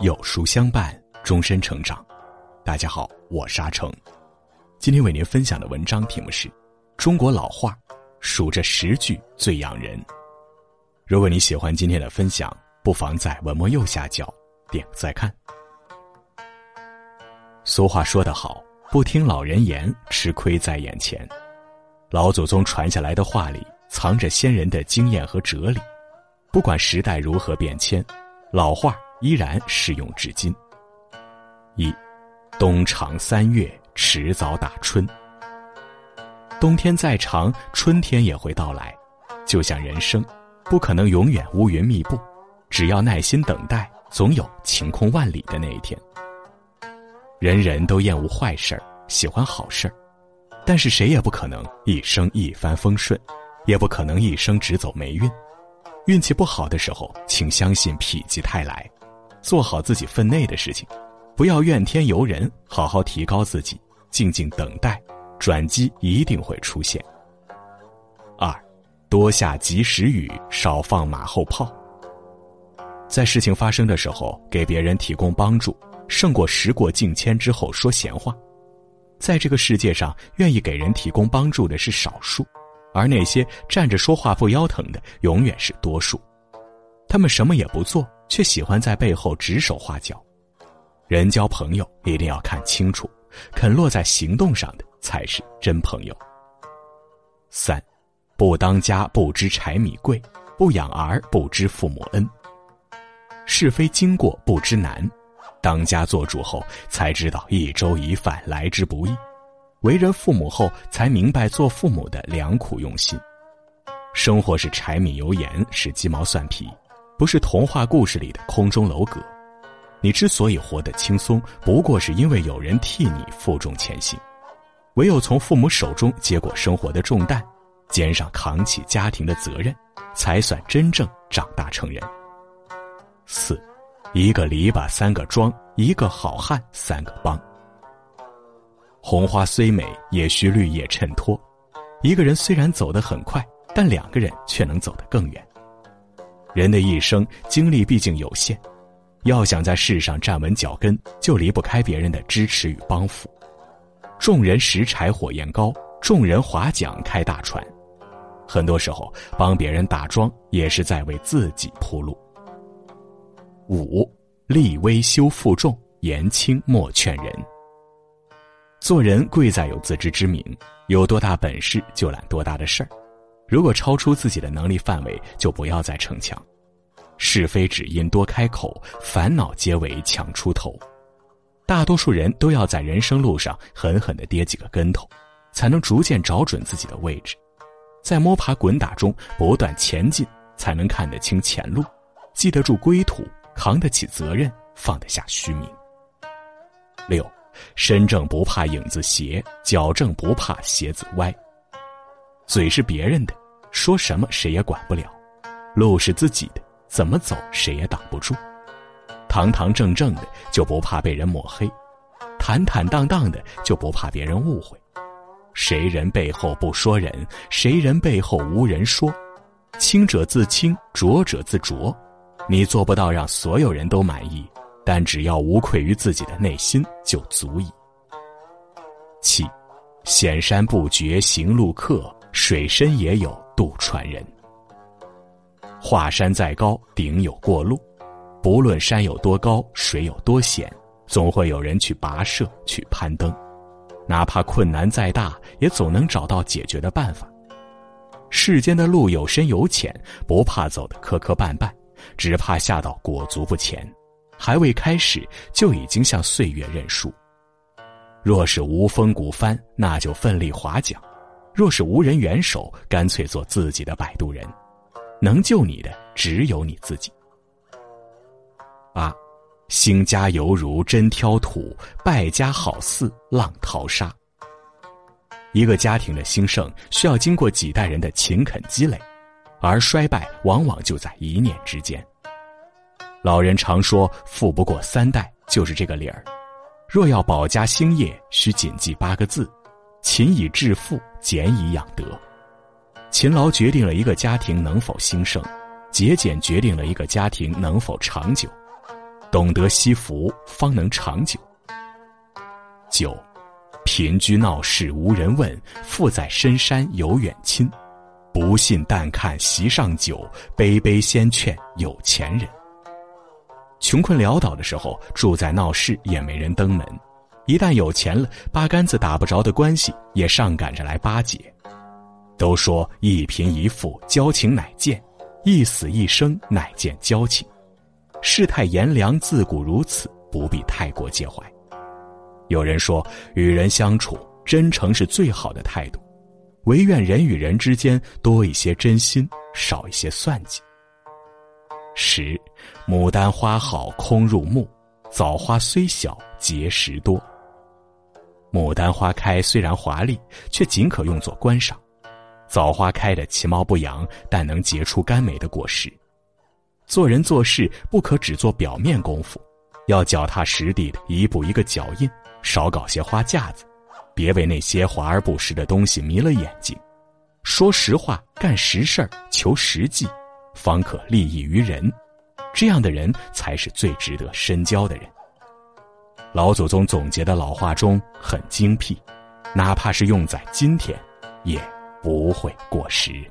有书相伴，终身成长。大家好，我是阿成。今天为您分享的文章题目是《中国老话数这十句最养人》。如果你喜欢今天的分享，不妨在文末右下角点个再看。俗话说得好，不听老人言，吃亏在眼前。老祖宗传下来的话里，藏着先人的经验和哲理。不管时代如何变迁，老话依然适用至今。一，冬长三月，迟早打春。冬天再长，春天也会到来，就像人生，不可能永远乌云密布，只要耐心等待，总有晴空万里的那一天。人人都厌恶坏事儿，喜欢好事儿，但是谁也不可能一生一帆风顺，也不可能一生只走霉运。运气不好的时候，请相信否极泰来，做好自己分内的事情，不要怨天尤人，好好提高自己，静静等待，转机一定会出现。二，多下及时雨，少放马后炮。在事情发生的时候，给别人提供帮助，胜过时过境迁之后说闲话。在这个世界上，愿意给人提供帮助的是少数。而那些站着说话不腰疼的，永远是多数。他们什么也不做，却喜欢在背后指手画脚。人交朋友一定要看清楚，肯落在行动上的才是真朋友。三，不当家不知柴米贵，不养儿不知父母恩。是非经过不知难，当家做主后才知道一粥一饭来之不易。为人父母后，才明白做父母的良苦用心。生活是柴米油盐，是鸡毛蒜皮，不是童话故事里的空中楼阁。你之所以活得轻松，不过是因为有人替你负重前行。唯有从父母手中接过生活的重担，肩上扛起家庭的责任，才算真正长大成人。四，一个篱笆三个桩，一个好汉三个帮。红花虽美，也需绿叶衬托。一个人虽然走得很快，但两个人却能走得更远。人的一生精力毕竟有限，要想在世上站稳脚跟，就离不开别人的支持与帮扶。众人拾柴火焰高，众人划桨开大船。很多时候，帮别人打桩，也是在为自己铺路。五，立威修负重，言轻莫劝人。做人贵在有自知之明，有多大本事就揽多大的事儿。如果超出自己的能力范围，就不要再逞强。是非只因多开口，烦恼皆为强出头。大多数人都要在人生路上狠狠的跌几个跟头，才能逐渐找准自己的位置。在摸爬滚打中不断前进，才能看得清前路，记得住归途，扛得起责任，放得下虚名。六。身正不怕影子斜，脚正不怕鞋子歪。嘴是别人的，说什么谁也管不了；路是自己的，怎么走谁也挡不住。堂堂正正的就不怕被人抹黑，坦坦荡荡的就不怕别人误会。谁人背后不说人，谁人背后无人说。清者自清，浊者自浊。你做不到让所有人都满意。但只要无愧于自己的内心就足矣。七，险山不绝行路客，水深也有渡船人。华山再高，顶有过路；不论山有多高，水有多险，总会有人去跋涉，去攀登。哪怕困难再大，也总能找到解决的办法。世间的路有深有浅，不怕走得磕磕绊绊，只怕下到裹足不前。还未开始，就已经向岁月认输。若是无风鼓帆，那就奋力划桨；若是无人援手，干脆做自己的摆渡人。能救你的只有你自己。八，兴家犹如针挑土，败家好似浪淘沙。一个家庭的兴盛，需要经过几代人的勤恳积累，而衰败往往就在一念之间。老人常说“富不过三代”，就是这个理儿。若要保家兴业，需谨记八个字：勤以致富，俭以养德。勤劳决定了一个家庭能否兴盛，节俭决定了一个家庭能否长久。懂得惜福，方能长久。九，贫居闹市无人问，富在深山有远亲。不信但看席上酒，杯杯先劝有钱人。穷困潦倒的时候，住在闹市也没人登门；一旦有钱了，八竿子打不着的关系也上赶着来巴结。都说一贫一富交情乃见，一死一生乃见交情。世态炎凉自古如此，不必太过介怀。有人说，与人相处，真诚是最好的态度。唯愿人与人之间多一些真心，少一些算计。十，牡丹花好空入目，枣花虽小结实多。牡丹花开虽然华丽，却仅可用作观赏；枣花开的其貌不扬，但能结出甘美的果实。做人做事不可只做表面功夫，要脚踏实地的一步一个脚印，少搞些花架子。别为那些华而不实的东西迷了眼睛，说实话，干实事儿，求实际，方可利益于人。这样的人才是最值得深交的人。老祖宗总结的老话中很精辟，哪怕是用在今天，也不会过时。